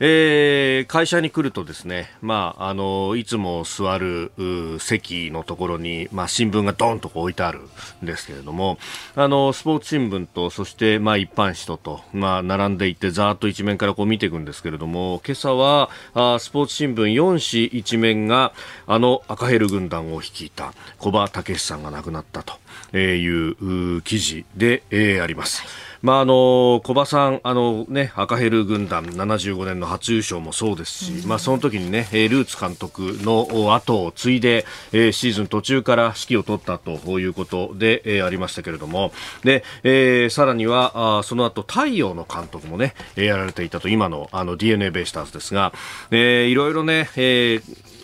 えー、会社に来るとですね、まあ、あのいつも座る席のところに、まあ、新聞がドンと置いてあるんですけれどもあのスポーツ新聞とそして、まあ、一般紙とと、まあ、並んでいってざーっと一面からこう見ていくんですけれども今朝はあスポーツ新聞4紙一面があの赤ヘル軍団を率いた小葉武さんが亡くなったという記事で、えー、あります。まああの小葉さんあのね赤ヘル軍団75年の初優勝もそうですし、まあその時にねルーツ監督の後を継いで、シーズン途中から指揮を取ったということで、ありましたけれどもで、さらにはその後太陽の監督もねやられていたと今のあの DNA ベイスターズですが、いろいろね、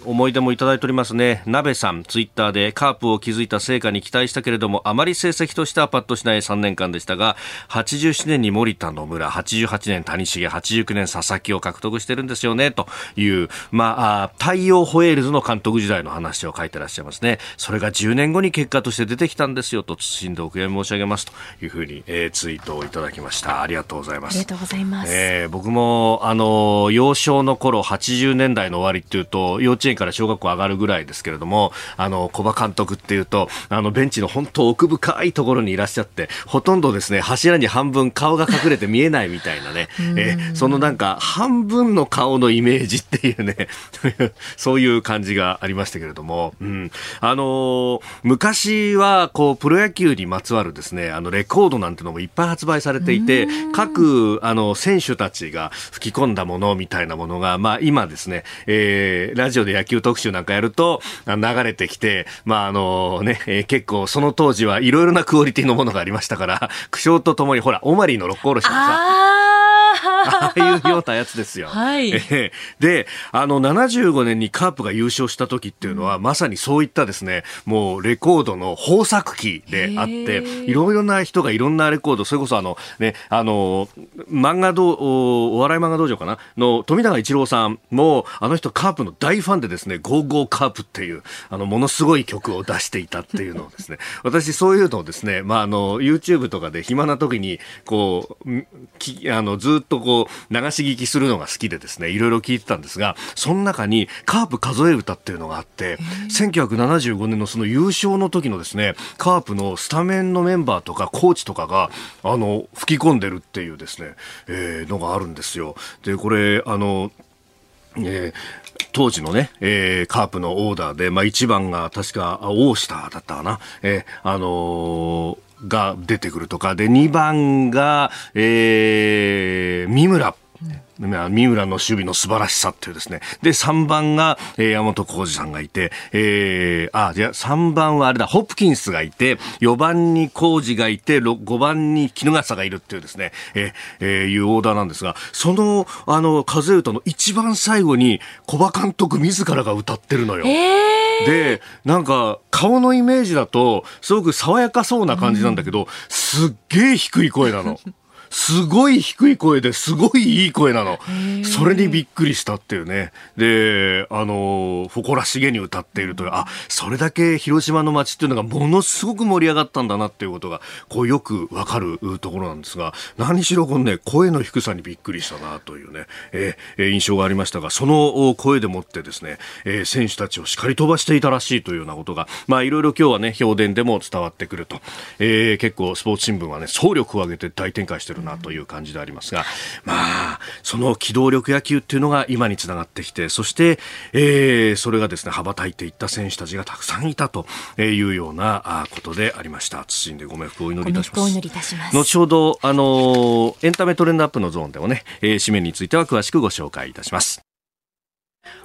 思い出もいただいておりますね。鍋さん、ツイッターでカープを築いた成果に期待したけれども、あまり成績としてはパッとしない3年間でしたが、87年に森田野村、88年谷繁、89年佐々木を獲得してるんですよね、という、まあ、太陽ホエールズの監督時代の話を書いてらっしゃいますね。それが10年後に結果として出てきたんですよ、と謹んでお悔やみ申し上げますというふうに、えー、ツイートをいただきました。ありがとうございます。ありがとうございます。えー、僕も、あの、幼少の頃、80年代の終わりっていうと、幼稚園から小学校上がるぐらいですけれども、あの、小葉監督っていうと、あの、ベンチの本当奥深いところにいらっしゃって、ほとんどですね、柱に半分顔が隠れて見えないみたいなね、えそのなんか、半分の顔のイメージっていうね、そういう感じがありましたけれども、うん。あのー、昔は、こう、プロ野球にまつわるですね、あの、レコードなんてのもいっぱい発売されていて、各、あの、選手たちが吹き込んだものみたいなものが、まあ、今ですね、えー、ラジオで野球特集なんかやると、流れてきて、まあ、あのね、えー、結構その当時はいろいろなクオリティのものがありましたから、苦笑とともに、ほら、オマリーの六甲おろしもさ、ああいうようなやつですよ。はい、で、あの、75年にカープが優勝した時っていうのは、うん、まさにそういったですね、もうレコードの豊作期であって、いろいろな人がいろんなレコード、それこそあの、ね、あの、漫画道、お笑い漫画道場かな？の富永一郎さんも、あの人カープの大ファンでですね、ゴーゴーカープっていう、あの、ものすごい曲を出していたっていうのをですね、私そういうのをですね、まあ、あの、YouTube とかで暇な時に、こう、きあの、ずっとこう、流し聞きするのが好きでですね、いろいろ聞いてたんですが、その中にカープ数え歌っていうのがあって、1975年のその優勝の時のですね、カープのスタメンのメンバーとかコーチとかが、あの、吹き込んでるっていうですね、えー、のがあるんですよ。で、これ、あの、えー、当時のね、えー、カープのオーダーで、まあ、1番が確か、オースターだったかな。えー、あのーが出てくるとか、で、2番が、えー、三村。三浦の守備の素晴らしさっていうですね。で、3番が、えー、山本浩二さんがいて、えー、あ、じゃあ3番はあれだ、ホプキンスがいて、4番に浩二がいて、5番に衣笠がいるっていうですね、えー、えー、いうオーダーなんですが、その、あの、風歌の一番最後に、小葉監督自らが歌ってるのよ。えー、で、なんか、顔のイメージだと、すごく爽やかそうな感じなんだけど、すっげえ低い声なの。すごい低い声ですごいいい声なの。それにびっくりしたっていうね。で、あの、誇らしげに歌っているという、あ、それだけ広島の街っていうのがものすごく盛り上がったんだなっていうことが、こうよくわかるところなんですが、何しろこのね、声の低さにびっくりしたなというね、えー、印象がありましたが、その声でもってですね、えー、選手たちを叱り飛ばしていたらしいというようなことが、まあいろいろ今日はね、評伝でも伝わってくると。えー、結構スポーツ新聞はね、総力を挙げて大展開してるなという感じでありますが、まあ、その機動力野球っていうのが今につながってきて、そして、えー、それがですね、羽ばたいていった選手たちがたくさんいたというようなことでありました。謹んでご冥福をお祈りいたします。お祈りいたします。後ほど、あの、エンタメトレンドアップのゾーンでもね、えー、紙面については詳しくご紹介いたします。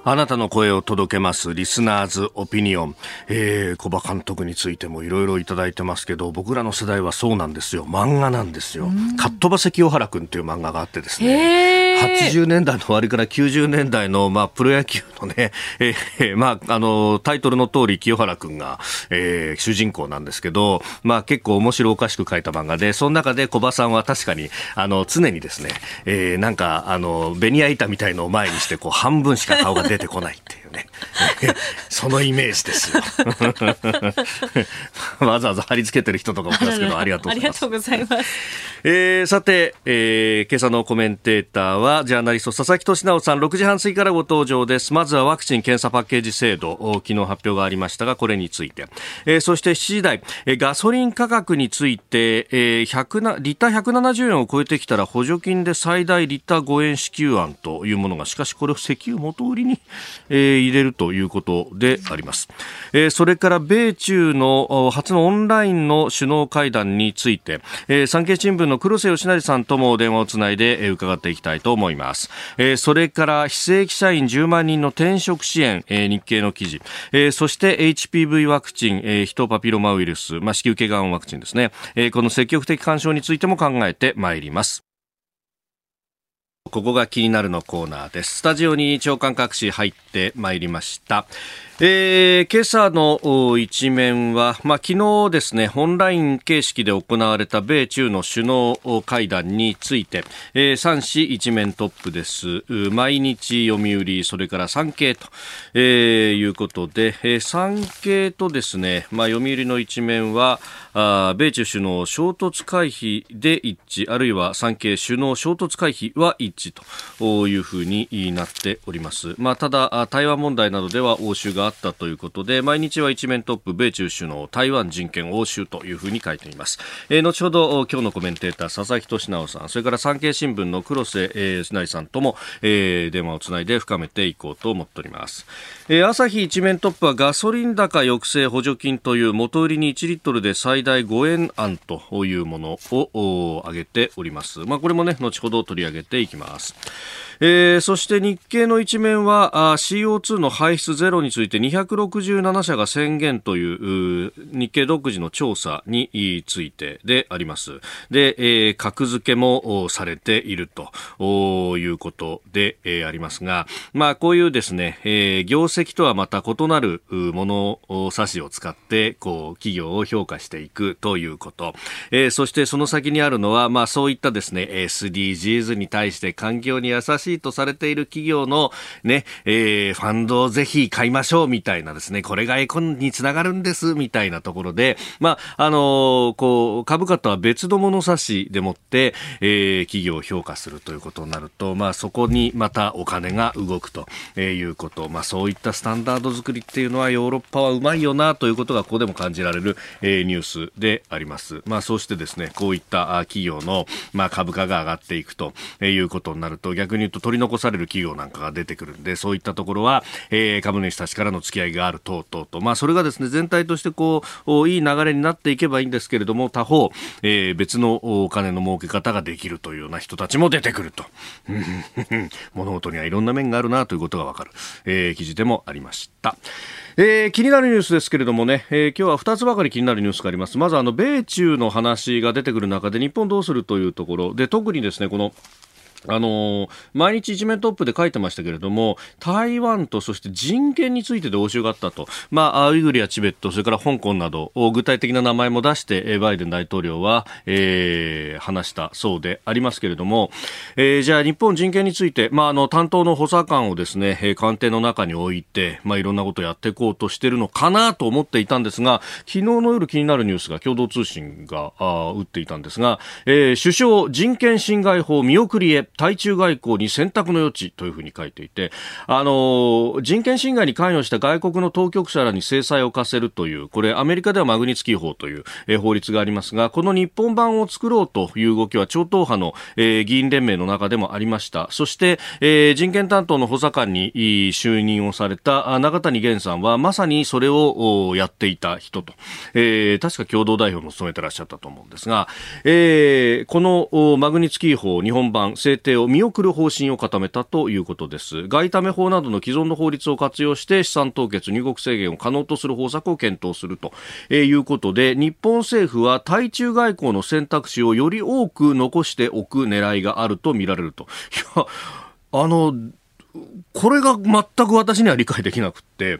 あなたの声を届けますリスナーズオピニオン、えー、小葉監督についてもいろいろいただいてますけど僕らの世代はそうなんですよ。漫画なんですよ、かっ飛ばせ清原君という漫画があってですね80年代の終わりから90年代の、まあ、プロ野球のね、えー、まあ、あの、タイトルの通り清原君が、えー、主人公なんですけど、まあ、結構面白おかしく書いた漫画で、その中で小葉さんは確かに、あの、常にですね、えー、なんか、あの、ベニヤ板みたいのを前にして、こう、半分しか顔が出てこないっていう。ね。そのイメージですよ。わざわざ貼り付けてる人とかもいますけど、ありがとうございます。ありが。えー、さて、えー、今朝のコメンテーターは、ジャーナリスト佐々木俊直さん、6時半過ぎからご登場です。まずはワクチン・検査パッケージ制度、昨日発表がありましたが、これについて。えー、そして7時台、えー、ガソリン価格について、えー、100な、リッター170円を超えてきたら補助金で最大リッター5円支給案というものが、しかしこれを石油元売りに、えー、入れるということであります。えー、それから米中の初のオンラインの首脳会談について、えー、産経新聞の黒瀬義成さんとも電話をつないで、え、伺っていきたいと思います。えー、それから非正規社員10万人の転職支援、えー、日経の記事、えー、そして HPV ワクチン、えー、ヒトパピロマウイルス、まあ、子宮頸がんワクチンですね、えー、この積極的干渉についても考えてまいります。ここが気になるのコーナーです。スタジオに長官各紙入ってまいりました。えー、今朝の一面は、まあ、昨日ですね、オンライン形式で行われた米中の首脳会談について、えー、3紙一面トップです。毎日読売、それから産経と、えー、いうことで、えー、産経とですね、まあ、読売の一面は、あ米中首脳衝突回避で一致、あるいは産経首脳衝突回避は一致というふうになっております。まあ、ただ、台湾問題などでは応酬があったということで、毎日は一面トップ、米中首脳、台湾人権応酬というふうに書いています。えー、後ほど、今日のコメンテーター、佐々木俊直さん、それから産経新聞の黒瀬、えー、成さんとも、えー、電話をつないで深めていこうと思っております。えー、朝日一面トップはガソリン高抑制補助金という元売りに1リットルで最大5円案というものを挙げております。まあ、これもね、後ほど取り上げていきます。えー、そして日経の一面はあ CO2 の排出ゼロについて267社が宣言という日経独自の調査についてであります。で、えー、格付けもされているということで、えー、ありますが、まあこういうですね、えー、業績とはまた異なるものを差しを使ってこう企業を評価していくということ、えー、そしてその先にあるのはまあそういったですね SDGs に対して環境に優しいしいとされている企業のね、えー、ファンドをぜひ買いましょうみたいなですね、これがエコンにつながるんですみたいなところで、まあ、あのー、こう、株価とは別の物差しでもって、えー、企業を評価するということになると、まあ、そこにまたお金が動くということ、まあ、そういったスタンダード作りっていうのはヨーロッパはうまいよなということがここでも感じられる、えー、ニュースであります。まあ、そうしてですね、こういった企業の、まあ、株価が上がっていくということになると、逆に言うとと取り残される企業なんかが出てくるんで、そういったところは、えー、株主たちからの付き合いがある等々と、まあ、それがですね、全体としてこう、いい流れになっていけばいいんですけれども、他方、えー、別のお金の儲け方ができるというような人たちも出てくると。物事にはいろんな面があるなということがわかる、えー、記事でもありました。えー、気になるニュースですけれどもね、えー、今日は2つばかり気になるニュースがあります。まずあの、米中の話が出てくる中で日本どうするというところで、特にですね、このあの毎日一面トップで書いてましたけれども台湾とそして人権についてで応酬があったと、まあ、ウイグルやチベットそれから香港など具体的な名前も出してバイデン大統領は、えー、話したそうでありますけれども、えー、じゃあ日本人権について、まあ、あの担当の補佐官をですね官邸の中に置いて、まあ、いろんなことをやっていこうとしてるのかなと思っていたんですが昨日の夜気になるニュースが共同通信があ打っていたんですが、えー、首相人権侵害法見送りへ。対中外交に選択の余地というふうに書いていて、あの、人権侵害に関与した外国の当局者らに制裁を課せるという、これアメリカではマグニツキー法という、え、法律がありますが、この日本版を作ろうという動きは超党派の、え、議員連盟の中でもありました。そして、え、人権担当の補佐官に就任をされた中谷源さんはまさにそれをやっていた人と、え、確か共同代表も務めてらっしゃったと思うんですが、えー、このマグニツキー法日本版制定定を見送る方針を固めたということです外為法などの既存の法律を活用して資産凍結入国制限を可能とする方策を検討するということで日本政府は対中外交の選択肢をより多く残しておく狙いがあるとみられると。いやあのこれが全く私には理解できなくって、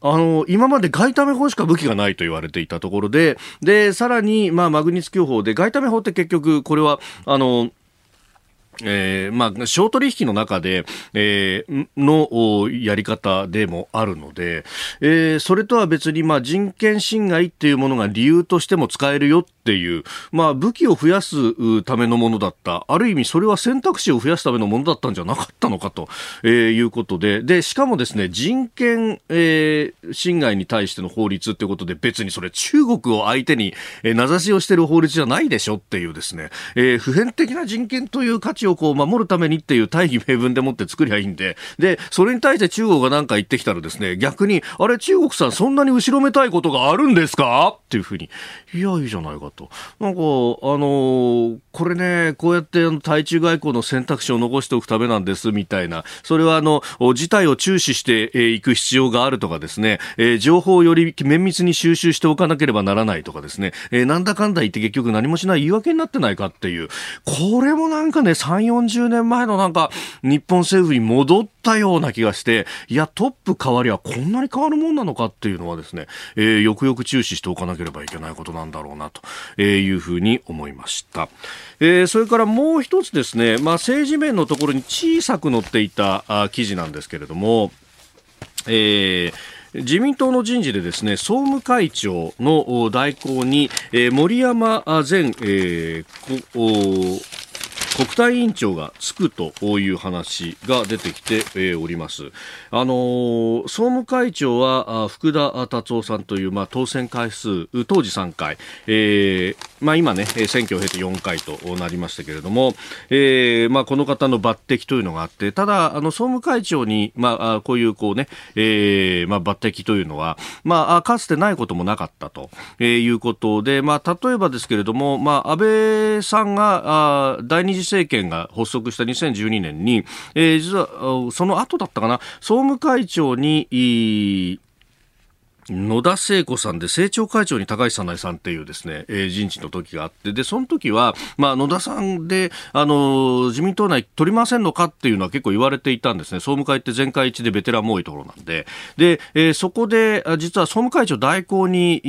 あの、今まで外為法しか武器がないと言われていたところで、で、さらに、まあ、マグニツキ法で、外為法って結局、これは、あの、えー、まあ、小取引の中で、えー、のやり方でもあるので、えー、それとは別に、まあ、人権侵害っていうものが理由としても使えるよっていう、まあ、武器を増やすためのものだった。ある意味、それは選択肢を増やすためのものだったんじゃなかったのかと、えー、いうことで、で、しかもですね、人権、えー、侵害に対しての法律っていうことで、別にそれ中国を相手に、えー、名指しをしてる法律じゃないでしょっていうですね、えー、普遍的な人権という価値をこう守るためにっていう大義名分でもって作りゃいいんで、で、それに対して中国が何か言ってきたらですね、逆に、あれ中国さんそんなに後ろめたいことがあるんですか？っていうふうに、いや、いいじゃないかと。なんか、あの、これね、こうやって対中外交の選択肢を残しておくためなんですみたいな、それはあの、事態を注視してい、く必要があるとかですね、え、情報をより綿密に収集しておかなければならないとかですね、え、なんだかんだ言って結局何もしない言い訳になってないかっていう、これもなんかね、3、40年前のなんか、日本政府に戻ってたような気がして、いや、トップ変わりはこんなに変わるもんなのかっていうのはですね、えー、よくよく注視しておかなければいけないことなんだろうな、というふうに思いました。えー、それからもう一つですね、まあ、政治面のところに小さく載っていたあ記事なんですけれども、えー自民党の人事でですね総務会長の代行に、えー、森山前、えー、国対委員長がつくという話が出てきております。あの総務会長は福田達夫さんという、まあ、当選回数当時3回、えーまあ、今ね選挙を経て4回となりましたけれども、えーまあ、この方の抜擢というのがあってただあの総務会長に、まあ、こういうこうね、えーまあ、抜擢というのは、まあ、かつてないこともなかったと、えー、いうことで、まあ、例えばですけれども、まあ、安倍さんがあ第二次政権が発足した2012年に、えー、実はその後だったかな、総務会長に、野田聖子さんで政調会長に高橋早苗さんっていうですね、えー、人事の時があって、で、その時は、まあ、野田さんで、あの、自民党内取りませんのかっていうのは結構言われていたんですね。総務会って全会一致でベテランも多いところなんで。で、えー、そこで、実は総務会長代行に、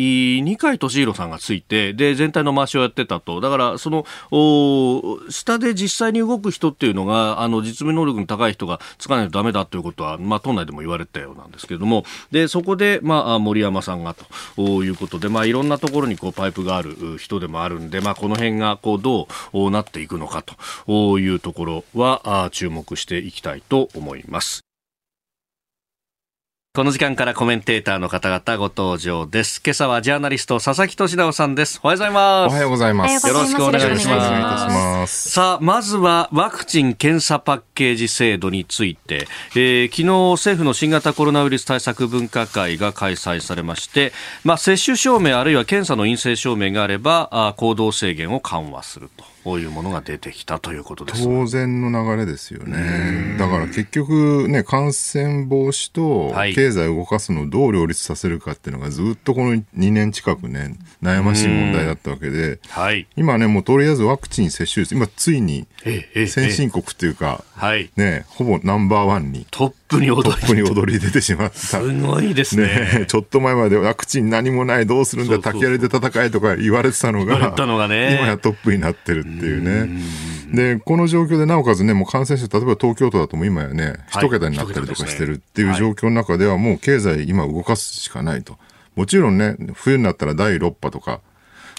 二階俊博さんがついて、で、全体の回しをやってたと。だから、その、お下で実際に動く人っていうのが、あの、実務能力の高い人がつかないとダメだということは、まあ、党内でも言われたようなんですけれども、で、そこで、まあ、森山さんがということで、まあ、いろんなところにこうパイプがある人でもあるんで、まあ、この辺がこうどうなっていくのかというところは注目していきたいと思います。この時間からコメンテーターの方々ご登場です。今朝はジャーナリスト佐々木俊直さんです。おはようございます。おはようございます。よろしくお願いします。さあ、まずはワクチン検査パッケージ制度について、えー、昨日政府の新型コロナウイルス対策分科会が開催されまして、まあ、接種証明あるいは検査の陰性証明があれば、あ行動制限を緩和すると。こういうものが出てきたということです。当然の流れですよね。だから結局ね、感染防止と経済を動かすのをどう両立させるかっていうのがずっとこの2年近くね、悩ましい問題だったわけで、はい、今ね、もうとりあえずワクチン接種率、今ついに先進国っていうか、ね、ほぼナンバーワンに。トップに踊り。トップに踊り出てしまった。すごいですね、ね、ちょっと前までワクチン何もない、どうするんだ、竹槍で戦えとか言われてたのが、のがね、今やトップになってるっていうね。で、この状況でなおかつね、もう感染者、例えば東京都だとも今やね、一桁になったりとかしてるっていう状況の中では、もう経済今動かすしかないと。もちろんね、冬になったら第6波とか、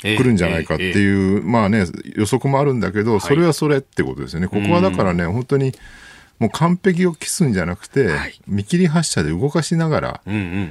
来るんじゃないかっていう、まあね、予測もあるんだけど、それはそれってことですよね。ここはだからね、本当に、もう完璧を期すんじゃなくて、はい、見切り発車で動かしながら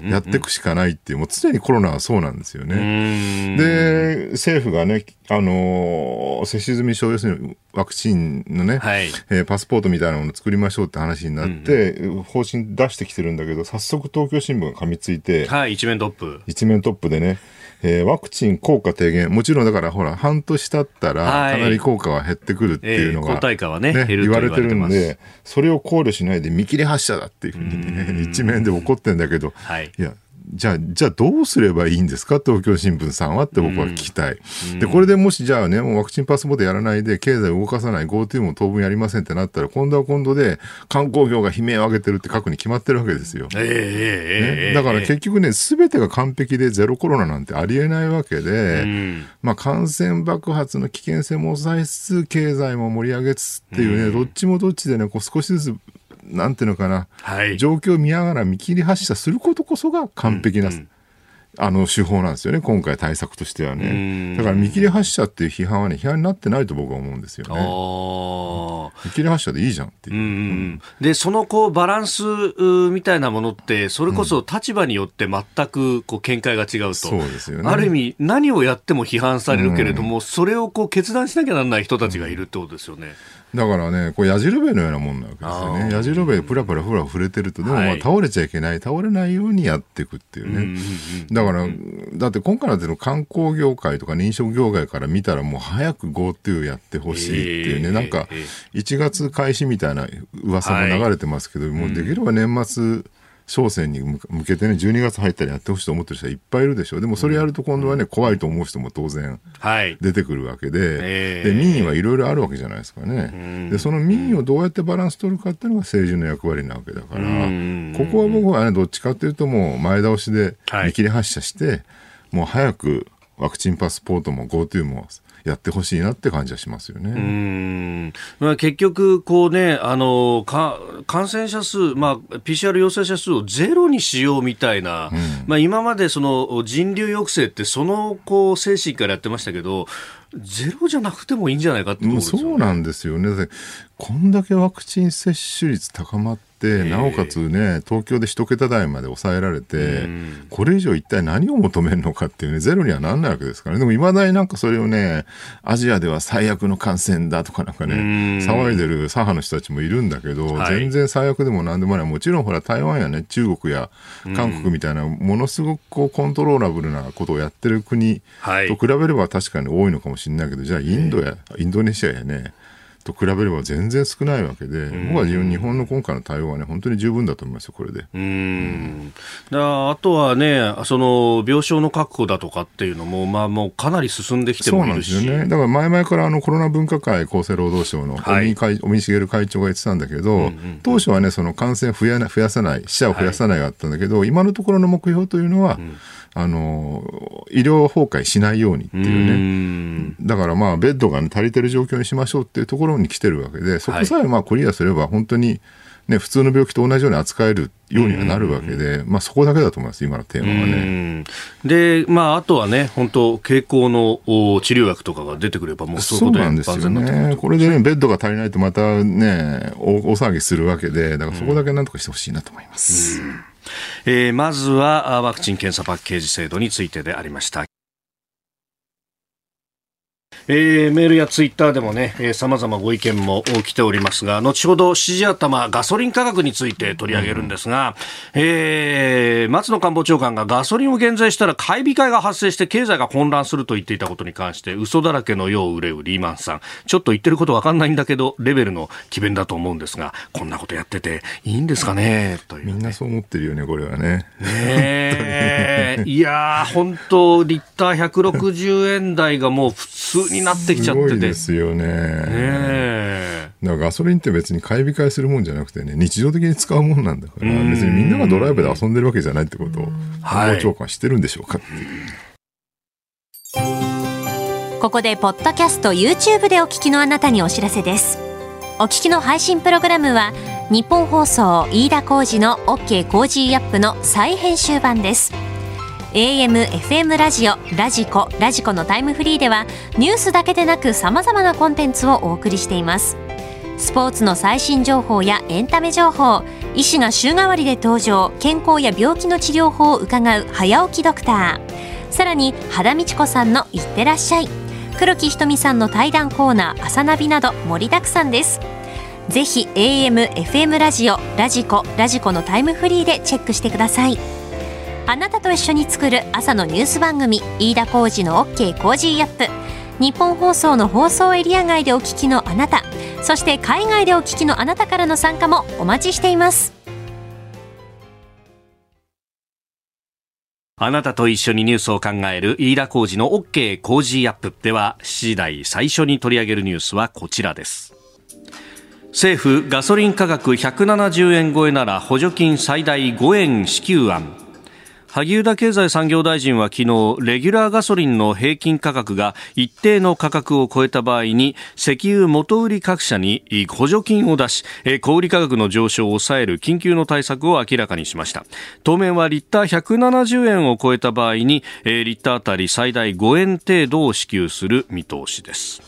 やっていくしかないっていう、もう常にコロナはそうなんですよね。で、政府がね、あのー接種済み症要するにワクチンのね、はい。えーパスポートみたいなものを作りましょうって話になって、方針出してきてるんだけど、早速東京新聞が噛みついて、はい、一面トップ。一面トップでね、えーワクチン効果低減、もちろんだからほら、半年経ったら、はい。かなり効果は減ってくるっていうのが、えー抗体価はね減ると言われてるんで、それを考慮しないで見切り発射だっていうふうにね、一面で怒ってんだけど、はい。いや、じゃあ、じゃあどうすればいいんですか？東京新聞さんはって僕は聞きたい。で、これでもしじゃあね、もうワクチンパスポートやらないで経済を動かさない GoTo も当分やりませんってなったら、今度は今度で観光業が悲鳴を上げてるって過去に決まってるわけですよ。えー、えね、だから結局ね、すべてが完璧でゼロコロナなんてありえないわけで、うん。まあ感染爆発の危険性も抑えつつ、経済も盛り上げつつっていうね、どっちもどっちでね、こう少しずつ、なんていうのかな、はい。状況を見ながら見切り発射することこそが完璧な、あの手法なんですよね、今回対策としてはね。だから見切り発射っていう批判はね、批判になってないと僕は思うんですよね。見切り発射でいいじゃんっていう。うんうんでそのこうバランスうみたいなものってそれこそ立場によって全くこう見解が違うと、そうですよねある意味何をやっても批判されるけれども、それをこう決断しなきゃならない人たちがいるってことですよね。だからね、こう矢印のようなもんなわけですよあー。ね。矢印プラプラプラ触れてると、でもまあはい倒れちゃいけない、倒れないようにやっていくっていうね。だから、だって今回のの観光業界とか認証業界から見たらもう早く GoTo やってほしいっていうね、えーなんかえ1月開始みたいな噂も流れてますけど、もうできれば年末、商戦に向向けてね、12月入ったらやってほしいと思ってる人はいっぱいいるでしょう。でもそれやると今度はね、怖いと思う人も当然はい。出てくるわけで、ええで民意はいろいろあるわけじゃないですかね。で、その民意をどうやってバランス取るかっていうのが政治の役割なわけだから、うんここは僕はね、どっちかというともう前倒しではい見切り発車して、もう早くワクチンパスポートも GoTo もやってほしいなって感じはしますよね。うんまあ、結局、こうね、あのか感染者数、まあ、PCR 陽性者数をゼロにしようみたいな、まあ、今までその人流抑制って、そのこう精神からやってましたけど、ゼロじゃなくてもいいんじゃないかってね。そうなんですよね。こんだけワクチン接種率高まって、なおかつね、東京で一桁台まで抑えられて、これ以上一体何を求めるのかっていうね、ゼロにはなんないわけですからね。でも未だになんかそれをね、アジアでは最悪の感染だとかなんかね、騒いでる左派の人たちもいるんだけど、はい。全然最悪でもなんでもない。もちろんほら台湾やね、中国や韓国みたいな、ものすごくこうコントローラブルなことをやってる国はい。と比べれば確かに多いのかもしれないけど、じゃあインドや、インドネシアやね、と比べれば全然少ないわけで、僕は自分日本の今回の対応はね、本当に十分だと思いますよ、これで。うんだあとはね、その病床の確保だとかっていうのも、まあ、もうかなり進んできてそうなんもいるし。ですよね。だから前々からあのコロナ分科会厚生労働省の尾はい身会尾身茂会長が言ってたんだけど、当初はね、その感染を増やな増やさない、死者を増やさないがあったんだけど、今のところの目標というのは、あの、医療崩壊しないようにっていうね。うんだからまあベッドが、ね、足りてる状況にしましょうっていうところに来てるわけで、そこさえまあクリアすれば本当に、ね、普通の病気と同じように扱えるようにはなるわけで、まあそこだけだと思います、今のテーマはうね。んで、まあ、あとはね、本当、経口のお治療薬とかが出てくれば、もうそういうことなんですよね。これでね、ベッドが足りないとまたね、大大騒ぎするわけで、だからそこだけなんとかしてほしいなと思います。えーまずはあワクチン検査パッケージ制度についてでありました。えーメールやツイッターでもね、えー、様々ご意見も来ておりますが、後ほど指示頭ガソリン価格について取り上げるんですが、えー松野官房長官がガソリンを減税したら買い控えが発生して経済が混乱すると言っていたことに関して、嘘だらけのよう憂うリーマンさん。ちょっと言ってることわかんないんだけど、レベルの詭弁だと思うんですが、こんなことやってていいんですかね？というみんなそう思ってるよね、これはね。ねえいやー、本当、リッター160円台がもう普通になってきちゃってて。すごいですよね。ねえだからガソリンって別に買い控えするもんじゃなくてね、日常的に使うもんなんだから、別にみんながドライブで遊んでるわけじゃないってことを、はい官房長官は知ってるんでしょうかっていう。ここでポッドキャスト YouTube でお聞きのあなたにお知らせですお聞きの配信プログラムは日本放送飯田浩司の OK コージーアップの再編集版です AM、FM ラジオ、 radiko、radiko のタイムフリーではニュースだけでなく様々なコンテンツをお送りしています。スポーツの最新情報やエンタメ情報医師が週替わりで登場健康や病気の治療法を伺う早起きドクター。さらに羽田美智子さんのいってらっしゃい。黒木ひとみさんの対談コーナー朝ナビなど盛りだくさんです。ぜひ AM、FM ラジオ、 radiko、radiko のタイムフリーでチェックしてください。あなたと一緒に作る朝のニュース番組飯田浩二の OK コージーアップ。日本放送の放送エリア外でお聞きのあなたそして海外でお聞きのあなたからの参加もお待ちしています。あなたと一緒にニュースを考える飯田浩二の OK 工事アップ。では7時台最初に取り上げるニュースはこちらです。政府ガソリン価格170円超えなら補助金最大5円支給案。萩生田経済産業大臣は昨日レギュラーガソリンの平均価格が一定の価格を超えた場合に石油元売り各社に補助金を出し小売価格の上昇を抑える緊急の対策を明らかにしました。当面はリッター170円を超えた場合にリッターあたり最大5円程度を支給する見通しです。す、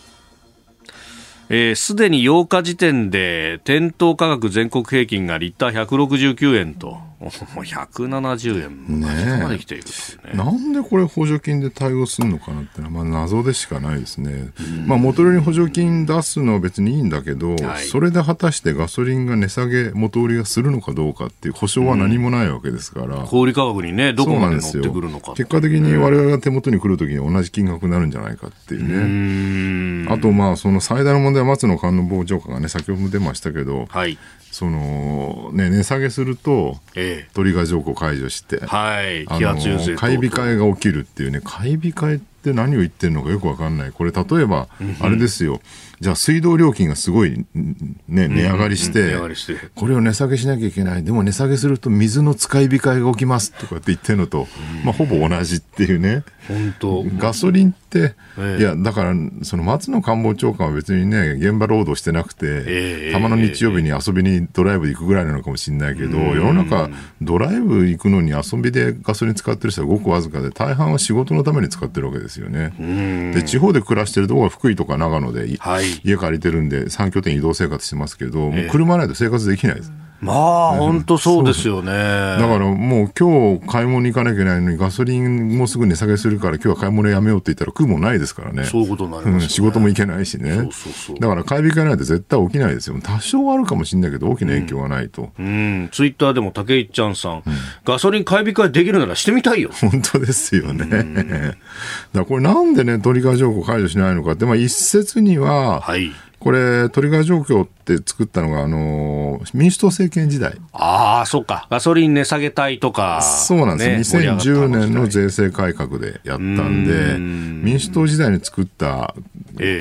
えー、で、に8日時点で店頭価格全国平均がリッター169円ともう170円間まで来ているね、なんでこれ補助金で対応するのかなってのは、まあ、謎でしかないですね、まあ、元売りに補助金出すのは別にいいんだけど、はい、それで果たしてガソリンが値下げ元売りがするのかどうかっていう保証は何もないわけですから、うん、小売価格にねどこまで乗ってくるのか結果的に我々が手元に来るときに同じ金額になるんじゃないかっていうね。あとまあその最大の問題は松野官房長官がね先ほども出ましたけど、はい、その、ね、値下げすると、ええ、トリガー条項解除して、はい、気圧優勢買い控えが起きるっていうね、買い控えって何を言ってるのかよくわかんない。これ、例えば、あれですよ、じゃあ水道料金がすごい、ね、値上がりして、これを値下げしなきゃいけない。でも値下げすると水の使い控えが起きますとかって言ってるのと、まあ、ほぼ同じっていうね。本当。ガソリンって、ええ、いや、だから、その松野官房長官は別にね、現場労働してなくて、え、たまの日曜日に遊びにドライブ行くぐらいなのかもしれないけど、世の中、ドライブ行くのに遊びでガソリン使ってる人はごくわずかで、大半は仕事のために使ってるわけですよね。で、地方で暮らしてるところは福井とか長野で、はい、家借りてるんで、3拠点移動生活してますけど、もう車ないと生活できないです。まあ、本当そうですよね。だからもう今日買い物に行かなきゃいけないのにガソリンもすぐ値下げするから今日は買い物やめようって言ったら食うもないですからね。そういうことになります、ね、うん、仕事も行けないしね。そうそうそうだから買い控えないと絶対起きないですよ。多少はあるかもしれないけど大きな影響はないと。うん、うん、ツイッターでも竹井ちゃんさん、うん、ガソリン買い控えできるならしてみたいよ。本当ですよね。だからこれなんでね、トリガー条項解除しないのかって、まあ一説には、はい。これ、トリガー状況って作ったのが、あの民主党政権時代。ああ、そうか。ガソリン値下げたいとか、そうなんです、ね、2010年の税制改革でやったんで、ん民主党時代に作った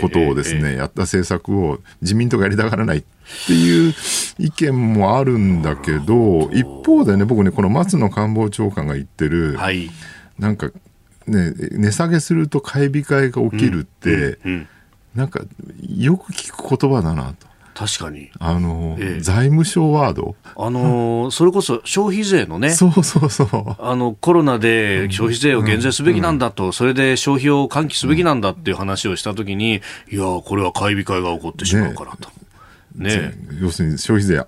ことをですね、えーえー、やった政策を自民党がやりたがらないっていう意見もあるんだけど、一方でね、僕ね、この松野官房長官が言ってる、はい、なんか、ね、値下げすると買い控えが起きるって、うんうんうんなんかよく聞く言葉だなと。確かに。あの、ええ、財務省ワード。あの、それこそ消費税のね。そうそうそう。あの、コロナで消費税を減税すべきなんだと、うん、それで消費を喚起すべきなんだっていう話をしたときに、いや、これは買い控えが起こってしまうからと。ね、ね。要するに消費税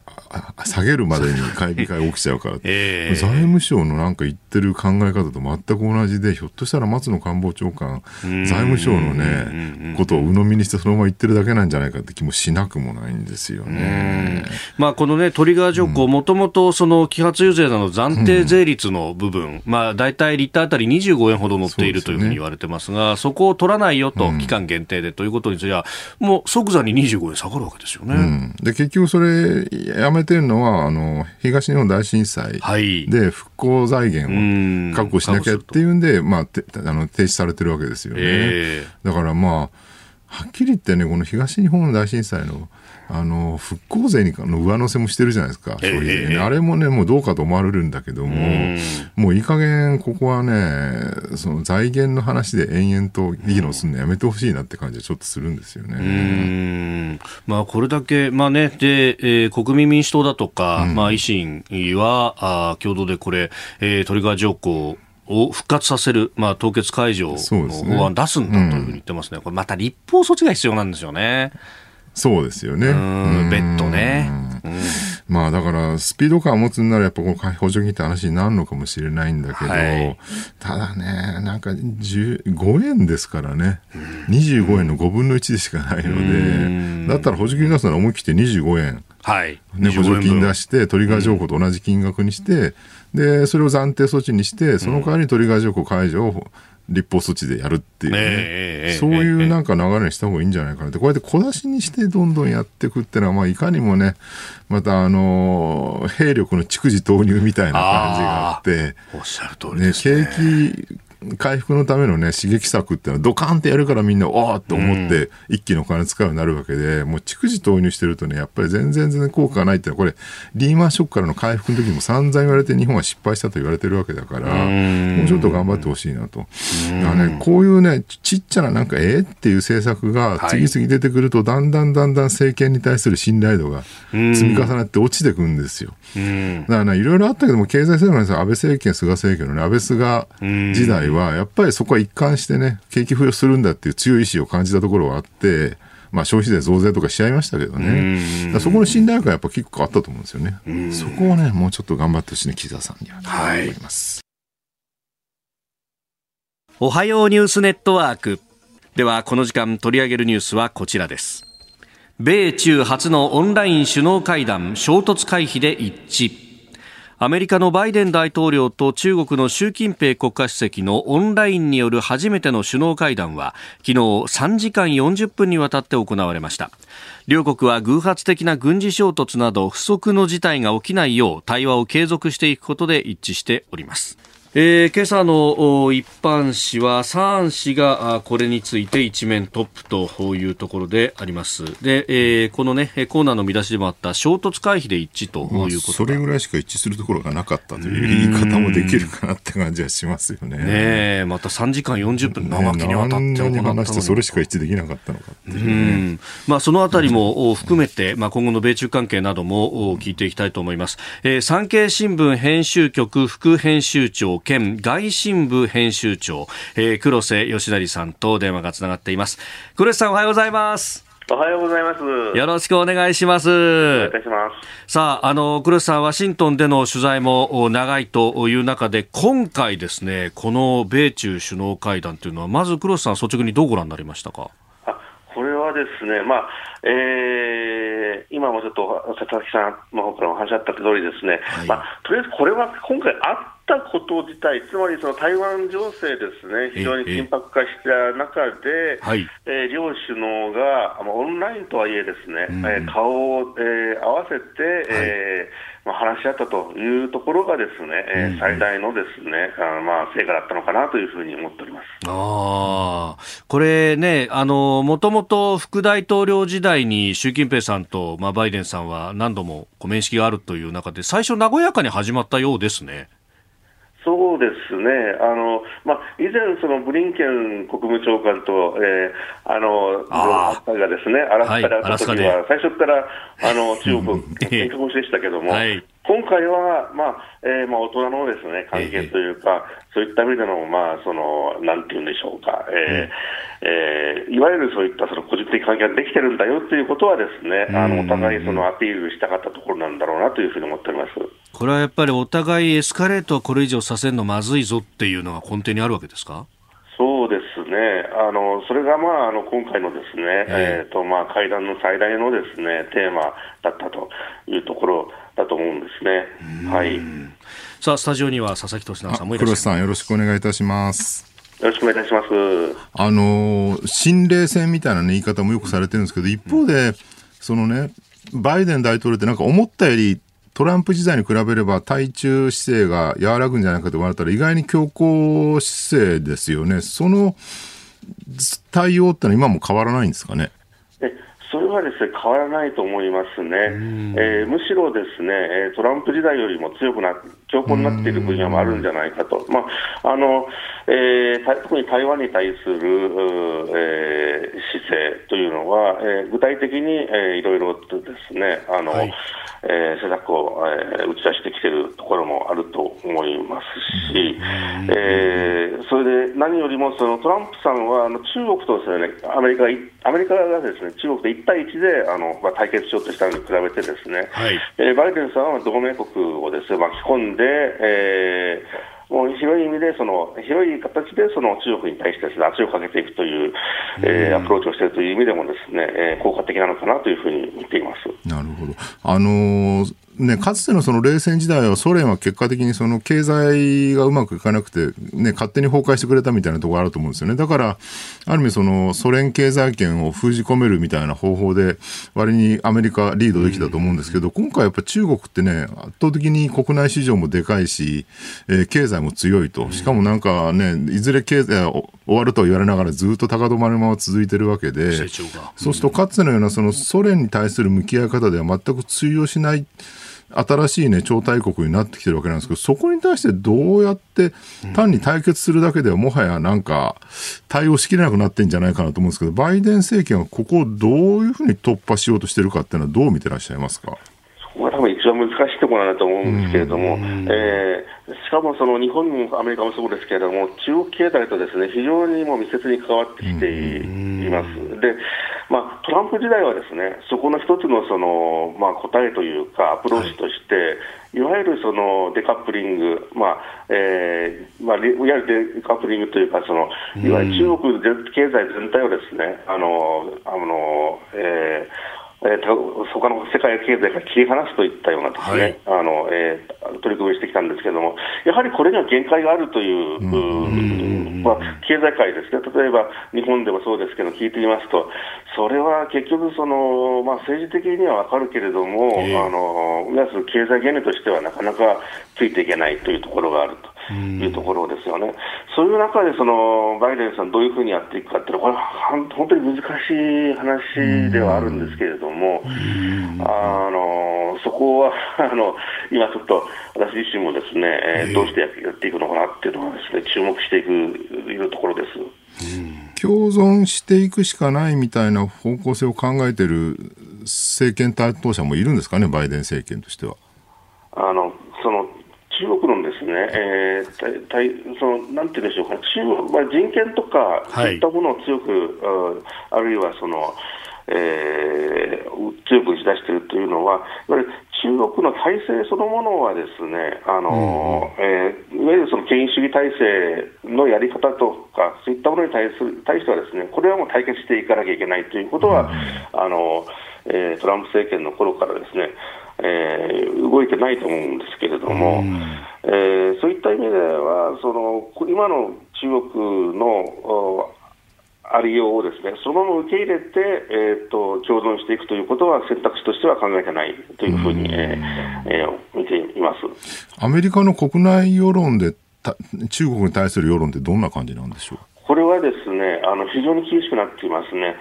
下げるまでに買い控え起きちゃうから、えー、財務省のなんか言ってる考え方と全く同じでひょっとしたら松野官房長官財務省のねことを鵜呑みにしてそのまま言ってるだけなんじゃないかって気もしなくもないんですよね。まあ、このねトリガー条項もともとその揮発油税など暫定税率の部分、うん、まあ大体リッターあたり25円ほど乗っているというふうに言われてますがそこを取らないよと、期間限定でということについてはもう即座に25円下がるわけですよね。うん、で結局それやめてるのはあの東日本大震災で復興財源を確保しなきゃっていうんで、まあ、てあの停止されてるわけですよね。えー、だからまあはっきり言ってねこの東日本大震災のあの復興税にの上乗せもしてるじゃないですか、消費税。ね、あれもね、もうどうかと思われるんだけども、もういい加減、ここはね、その財源の話で延々と議論するのやめてほしいなって感じはちょっとするんですよね。まあ、これだけ、まあね、で、えー、国民民主党だとか、うん、まあ、維新はあ共同でこれ、えー、トリガー条項を復活させる、まあ、凍結解除の法案出すんだというふうに言ってますね。これまた立法措置が必要なんですよね。そうですよね。別途ね。まあだからスピード感を持つんならやっぱこの補助金って話になるのかもしれないんだけど、はいただね、なんか10 5円ですからね、25円の5分の1でしかないので、だったら補助金出すなら思い切って25円。はい。ね、補助金出しして、トリガー条項と同じ金額にして、で、それを暫定措置にして、その代わりにトリガー条項解除を立法措置でやるっていうね、ええええそういうなんか流れにした方がいいんじゃないかなって、こうやって小出しにしてどんどんやっていくっていうのは、まあ、いかにもね、またあの、兵力の蓄次投入みたいな感じがあって、おっしゃる通りね、ですね。景気回復のためのね、刺激策っていうのはドカンってやるからみんな、おーって思って、一気にお金使うようになるわけで、もう蓄次投入してるとね、やっぱり全然全然効果がないっていうのは、これ、リーマンショックからの回復の時にも散々言われて、日本は失敗したと言われてるわけだから、もうちょっと頑張ってほしいなと。だからね、こういうね、ちっちゃななんか、えーっていう政策が次々出てくると、だんだんだんだん政権に対する信頼度が積み重なって落ちてくんですよ。うん。だからね、いろいろあったけども、経済政策の安倍政権、菅政権のね、安倍菅時代は、やっぱりそこは一貫してね、景気浮揚するんだっていう強い意志を感じたところはあって、まあ消費税増税とかしちゃいましたけどね。そこの信頼感やっぱ結構あったと思うんですよね。そこをね、もうちょっと頑張ってほしいね、岸田さんには。はい思います。おはようニュースネットワーク。では、この時間取り上げるニュースはこちらです。米中初のオンライン首脳会談、衝突回避で一致。アメリカのバイデン大統領と中国の習近平国家主席のオンラインによる初めての首脳会談は昨日3時間40分にわたって行われました。両国は偶発的な軍事衝突など不測の事態が起きないよう対話を継続していくことで一致しております。えー今朝のお一般紙は、サーン氏があこれについて一面トップというところであります。で、えーこのね、えーコーナーの見出しでもあった衝突回避で一致とまあいうことそれぐらいしか一致するところがなかったという言い方もできるかなって感じはしますよね。ねえ、また3時間40分長きにわたって行ったのに話してそれしか一致できなかったのかっていううね。んまあ、そのあたりもお含めて、まあ、今後の米中関係などもお聞いていきたいと思います、えー産経新聞編集局副編集長兼外信部編集長、えー黒瀬義成さんと電話がつながっています黒瀬さんおはようございますおはようございます。よろしくお願いしますお願いいたします。さあ、あの、黒瀬さん、ワシントンでの取材もお長いという中で、今回ですね、この米中首脳会談というのは、まず黒瀬さん、率直にどうご覧になりましたか？あこれはですね、まあえー今もちょっと佐々木さんの方からお話あった通りですね、はいまあ、とりあえずこれは今回あったこと自体、つまりその台湾情勢ですね、非常に緊迫化した中で、はい。えー両首脳が、まあ、オンラインとはいえですね、えー顔を、えー合わせて、えーまあ、話し合ったというところがですね、えー最大のですね、あまあ、成果だったのかなというふうに思っております。ああ、これね、あの、もともと副大統領時代に習近平さんと、まあ、バイデンさんは何度も面識があるという中で、最初和やかに始まったようですね。そうですね、あのまあ、以前、そのブリンケン国務長官と、えーあのあー。がですね、アラスカで会はいアラスカで。った時は、最初からあの中国、喧嘩腰でしたけども、はい今回は、まあえーまあ、大人のですね関係というか、そういった意味での、まあ、そのなんていうんでしょうか、えーえーいわゆるそういったその個人的関係ができてるんだよということは、ですねあのお互いそのアピールしたかったところなんだろうなというふうに思っております。これはやっぱりお互いエスカレートはこれ以上させるのまずいぞっていうのが根底にあるわけですか？そうですね、あのそれが、まあ、あの今回のですね、えーとまあ、会談の最大のですねテーマだったというところだと思うんですね。はい、よさあ、スタジオには佐々木俊直さんもいらっしゃい黒瀬さんよろしくお願いいたします。ろしくお願いいたします。あのー新冷戦みたいな、ね、言い方もよくされてるんですけど、一方で、そのね、バイデン大統領ってなんか思ったより、トランプ時代に比べれば対中姿勢が和らぐんじゃないかと言われたら、意外に強硬姿勢ですよね。その対応ってのは今も変わらないんですかね？えそれはですね変わらないと思いますね、えーむしろですね、えートランプ時代よりも強くな強固になっている分野もあるんじゃないかと、まああのえー、特に台湾に対する、えー、姿勢というのは、えー、具体的に、えー、いろいろとですね、あの、はい。えー、施策を、えー、打ち出してきているところもあると思いますし、えー、それで何よりもそのトランプさんはあの中国とですねアメリカアメリカがですね中国と1対1であの、まあ、対決しようとしたのに比べてですね、はい。えー、バイデンさんは同盟国をですね巻き込んで、えーもう広い意味でその、広い形でその中国に対してです、ね、圧力をかけていくという、えー、アプローチをしているという意味でもですね、えー、効果的なのかなというふうに見ていますなるほど。あのーね、かつてのその冷戦時代はソ連は結果的にその経済がうまくいかなくて、ね、勝手に崩壊してくれたみたいなところあると思うんですよね。だから、ある意味そのソ連経済圏を封じ込めるみたいな方法で割にアメリカリードできたと思うんですけど、今回やっぱ中国ってね、圧倒的に国内市場もでかいし、えー、経済も強いと。しかもなんかね、いずれ経済終わると言われながらずっと高止まりのまま続いてるわけで、そうするとかつてのようなそのソ連に対する向き合い方では全く通用しない。新しいね、超大国になってきてるわけなんですけど、そこに対してどうやって単に対決するだけではもはやなんか対応しきれなくなってんじゃないかなと思うんですけど、バイデン政権はここをどういうふうに突破しようとしてるかっていうのはどう見てらっしゃいますか？多分一番難しいところだと思うんですけれども、えー、しかもその日本もアメリカもそうですけれども、中国経済とですね非常にもう密接に関わってきています。でまあ、トランプ時代はですねそこの一つのその、まあ、答えというか、アプローチとして、はい、いわゆるそのデカップリング、まあえーまあ、いわゆるデカップリングというか、そのいわゆる中国経済全体をですね、あのあのえーえー、他の世界経済から切り離すといったようなですね、はい、あのえー、取り組みをしてきたんですけれども、やはりこれには限界があるという、うまあ、経済界ですね、例えば日本でもそうですけど、聞いてみますと、それは結局その、まあ、政治的には分かるけれども、えー、あの皆する経済原理としてはなかなかついていけないというところがあると。いうところですよね、そういう中でそのバイデンさん、どういうふうにやっていくかっていうのは、これは本当に難しい話ではあるんですけれども、あのそこは あの今ちょっと私自身もですね、えー、どうしてやっていくのかなっていうのはですね注目していくいうところです。共存していくしかないみたいな方向性を考えている政権担当者もいるんですかね、バイデン政権としては。あのね、えー、たいそのなんていうんでしょうか、中国、まあ、人権とか、そういったものを強く、あるいはその、えー、強く打ち出しているというのは、いわゆる中国の体制そのものはですね、あの、うん、えー、いわゆるその権威主義体制のやり方とか、そういったものに対する対してはですね、これはもう対決していかなきゃいけないということは、うん、あの、えー、トランプ政権の頃からですね、えー、動いてないと思うんですけれども、うん、えー、そういった意味では、その今の中国のありようをですねそのまま受け入れて、えーと、共存していくということは選択肢としては考えてないというふうに、えーえー、見ています。アメリカの国内世論で中国に対する世論ってどんな感じなんでしょう？これはですねあの非常に厳しくなっていますね。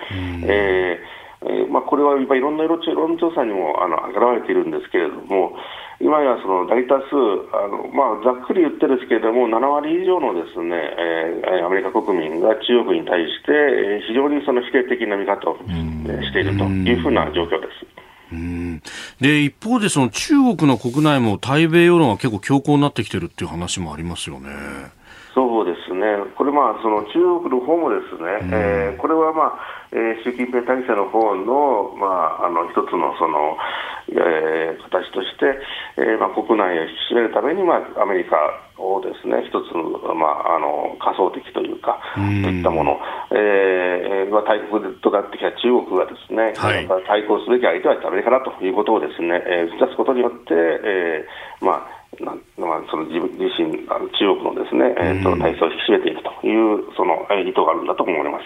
えーえーまあ、これは今いろんな世論調査にもあの現れているんですけれども、今やその大多数あの、まあ、ざっくり言ってですけれども、7割以上のですね、えー、アメリカ国民が中国に対して、えー、非常にその否定的な見方を、えー、しているというふうな状況です。うんで一方でその中国の国内も対米世論は結構強硬になってきてるっていう話もありますよね。そうですね、これ、まあ、その中国の方もですね、うん、えー、これは、まあえー、習近平体制の方の、まあ、あの一つのその、えー、形として、えーまあ、国内を引き締めるために、まあ、アメリカをですね一つ、まあ、あの仮想的というか、といったもの、えーまあ、大国となってきた中国がですね、はい、対抗すべき相手はアメリカだということをですね、えー、打ち出すことによって、えーまあなまあ、その自分自身、中国のですね、えーと、体制を引き締めていくというその意図があるんだと思います、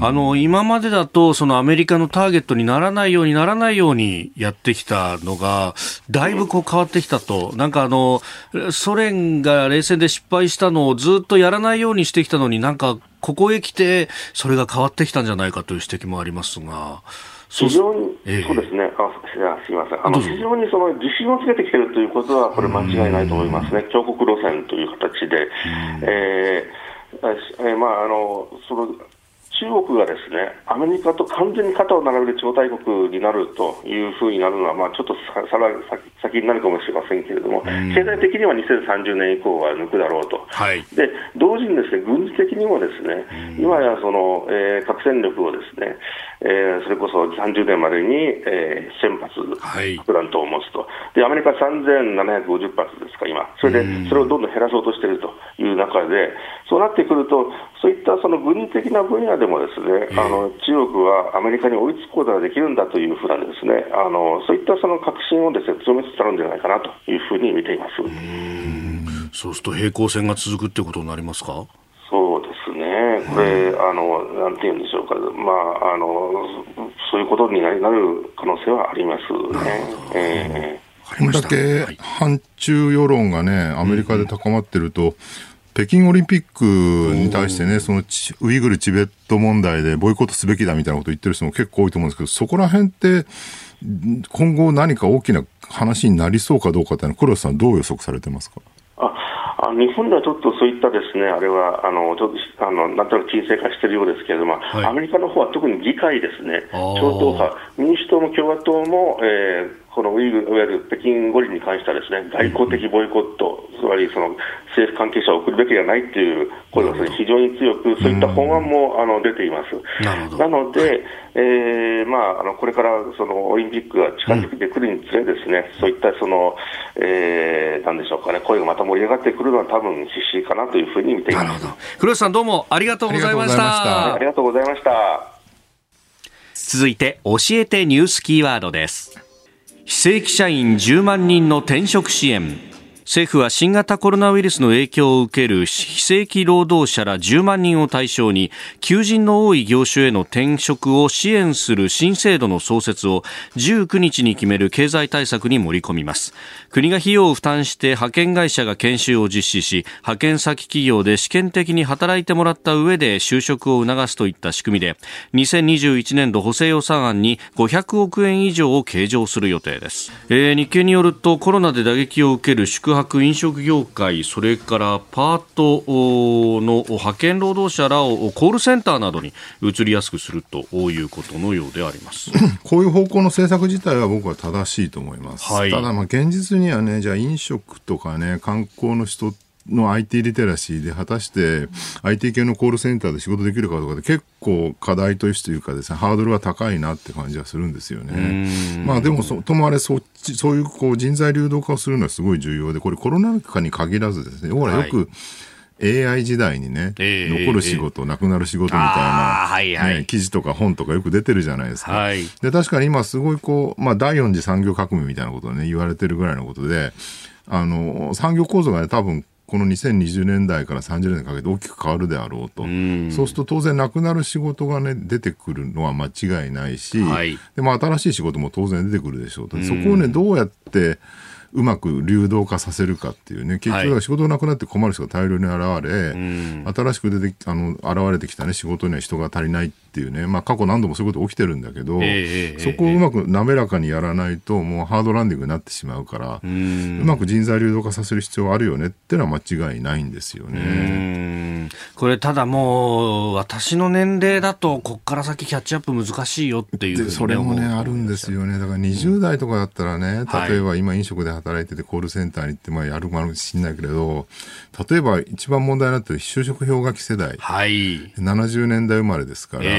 あの今までだと、そのアメリカのターゲットにならないようにならないようにやってきたのが、だいぶこう変わってきたと、なんかあのソ連が冷戦で失敗したのをずっとやらないようにしてきたのに、なんかここへ来て、それが変わってきたんじゃないかという指摘もありますが。非常に、そうですね、あすみません、あの非常にその自信をつけてきているということは、これ、間違いないと思いますね、彫刻路線という形で、えーえーまあ、あのその中国がですねアメリカと完全に肩を並べる超大国になるというふうになるのは、まあ、ちょっとささら先になるかもしれませんけれども、経済的には2030年以降は抜くだろうと、はい、で同時にですね軍事的にもですね、今やその、えー、核戦力をですね、えー、それこそ30年までに、えー、1000発、核弾頭をと、でアメリカ3750発ですか、今、それでそれをどんどん減らそうとしているという中で、そうなってくると、そういったその軍事的な分野でもですね、あの中国はアメリカに追いつくことができるんだというふうなですね、あのそういったその確信をですね強めつつあるんじゃないかなというふうに見ています。そうすると平行線が続くってことになりますか？そうですね、これ、あのなんていうんでしょうか、まああの、そういうことになる可能性はありますね。えー、これだけ反中世論がね、アメリカで高まってると、北京オリンピックに対してね、そのウイグル・チベット問題でボイコットすべきだみたいなことを言ってる人も結構多いと思うんですけど、そこら辺って、今後何か大きな話になりそうかどうかっていうのは、黒田さん、どう予測されてますか？あ日本ではちょっとそういったですね、あれは、あの、ちょっと、あの、なんとなく沈静化しているようですけれども、はい、アメリカの方は特に議会ですね、超党派、民主党も共和党も、えー、このウイグいわゆる北京五輪に関してはですね外交的ボイコット、つまりその政府関係者を送るべきではないという声が、ね、非常に強く、そういった法案もあの出ています。なので、えーまあ、あのこれからそのオリンピックが近づいてくるにつれ、ですね、うん、そういったその、えー、なんでしょうかね、声がまた盛り上がってくるのは、多分必死かなというふうに見ています黒石さん、どうもありがとうございました。ありがとうございました。続いて、教えてニュースキーワードです。非正規社員10万人の転職支援。政府は新型コロナウイルスの影響を受ける非正規労働者ら10万人を対象に求人の多い業種への転職を支援する新制度の創設を19日に決める経済対策に盛り込みます。国が費用を負担して派遣会社が研修を実施し派遣先企業で試験的に働いてもらった上で就職を促すといった仕組みで2021年度補正予算案に500億円以上を計上する予定です、えー、日経によるとコロナで打撃を受ける宿泊泊飲食業界それからパートの派遣労働者らをコールセンターなどに移りやすくするということのようであります。こういう方向の政策自体は僕は正しいと思います、はい、ただまあ現実にはねじゃあ飲食とかね観光の人の IT リテラシーで果たして IT 系のコールセンターで仕事できるかどうかで結構課題としてというかですねハードルは高いなって感じはするんですよね。まあでもそともあれそっちそういうこう人材流動化をするのはすごい重要でこれコロナ禍に限らずですねほらよく、AI 時代にね、えー、残る仕事、えー、なくなる仕事みたいな、はいはい。ね、記事とか本とかよく出てるじゃないですか。はい、で確かに今すごいこう、まあ、第四次産業革命みたいなことをね言われてるぐらいのことであの産業構造がね多分この2020年代から30年かけて大きく変わるであろうと、うそうすると当然なくなる仕事が、ね、出てくるのは間違いないし、はい、でも新しい仕事も当然出てくるでしょうと、そこをねどうやってうまく流動化させるかっていうね、結局は仕事がなくなって困る人が大量に現れ、はい、新しく出てあの現れてきた、ね、仕事には人が足りないっていうね、まあ、過去何度もそういうこと起きてるんだけど、えー、そこをうまく滑らかにやらないと、もうハードランディングになってしまうから、うまく人材流動化させる必要はあるよねっていうのは間違いないんですよね。これ、ただもう、私の年齢だと、ここから先キャッチアップ難しいよっていう、それもね、あるんですよね。だから20代とかだったらね、例えば今飲食で働いててコールセンターに行ってまあやるかもしれないけれど例えば一番問題になっている就職氷河期世代、はい、70年代生まれですから、えー、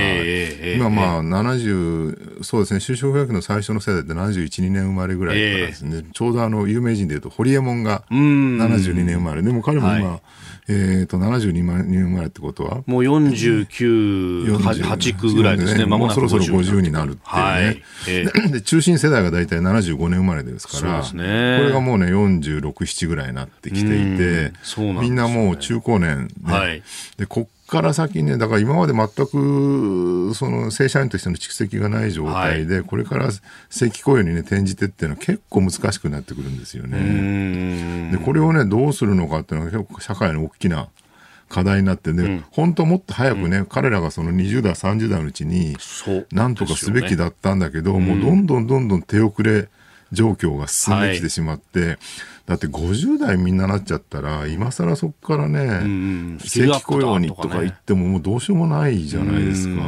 今まあ70そうですね。就職氷河期の最初の世代って71年生まれぐらいからですね、えー、ちょうどあの有名人でいうと堀エモ門が72年生まれ。でも彼も今、はい。えーと、72人生まれってことはもう49、8区ぐらいですね、ねもうそろそろ50になるっていうね、はい。えー、で中心世代が大体75年生まれですから、ね、これがもうね、46、7ぐらいになってきていて、みね、みんなもう中高年、ね、はい、でこから先ね、だから今まで全くその正社員としての蓄積がない状態で、はい、これから正規雇用にね、転じてっていうのは結構難しくなってくるんですよね。で、これをね、どうするのかっていうのは結構社会の大きな課題になってね、本当はもっと早くね、彼らがその20代、30代のうちに、なんとかすべきだったんだけど、もうどんどんどんどん手遅れ状況が進んできてしまって、はい、だって50代みんななっちゃったら、今更そこからね、正規雇用にとか言っても、もうどうしようもないじゃないですか。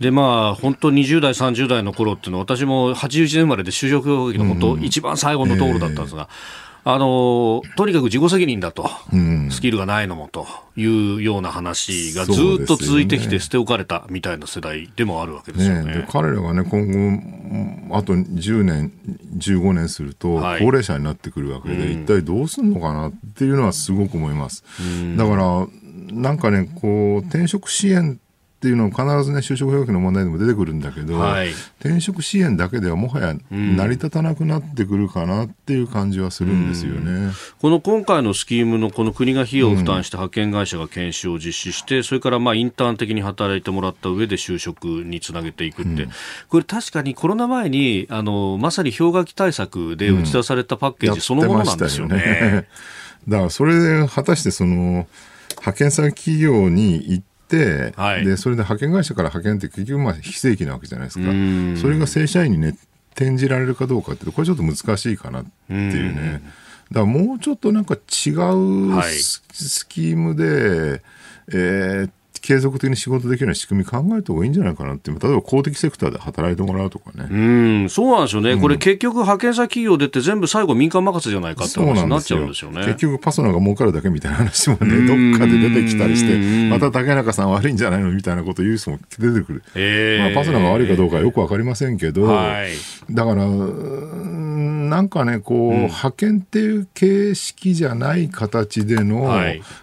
でまあ、本当20代、30代の頃っていうのは、私も81年生まれで就職の本当、一番最後のところだったんですが、えーあのとにかく自己責任だと、うん、スキルがないのもというような話がずっと続いてきて、捨て置かれたみたいな世代でもあるわけですよね。ね彼らがね、今後、あと10年、15年すると、高齢者になってくるわけで、はい、一体どうすんのかなっていうのはすごく思います。だから、なんかね、こう、転職支援っていうのも必ずね、就職表記の問題でも出てくるんだけど、はい、転職支援だけではもはや成り立たなくなってくるかなっていう感じはするんですよね、うん、この今回のスキームのこの国が費用を負担して派遣会社が研修を実施して、うん、それからまあインターン的に働いてもらった上で就職につなげていくって、うん、これ確かにコロナ前にあのまさに氷河期対策で打ち出されたパッケージそのものなんですよね。よね。だからそれで果たしてその派遣先企業に行って、はい、でそれで派遣会社から派遣って結局まあ非正規なわけじゃないですか。それが正社員にね転じられるかどうかってこれちょっと難しいかなっていうね。だからもうちょっとなんか違うスキームで、はい、えー、継続的に仕事できるような仕組み考えた方がいいんじゃないかなって、例えば公的セクターで働いてもらうとかね。うん、そうなんですよね、うん、これ結局、派遣先企業出て全部最後民間任せじゃないかって話になっちゃうんですよね。結局パソナが儲かるだけみたいな話もね、どっかで出てきたりして、また竹中さん悪いんじゃないのみたいなこと言う人も出てくる。えー、まあ、パソナが悪いかどうかはよくわかりませんけど、はい、だから、なんかね、こう、うん、派遣っていう形式じゃない形での、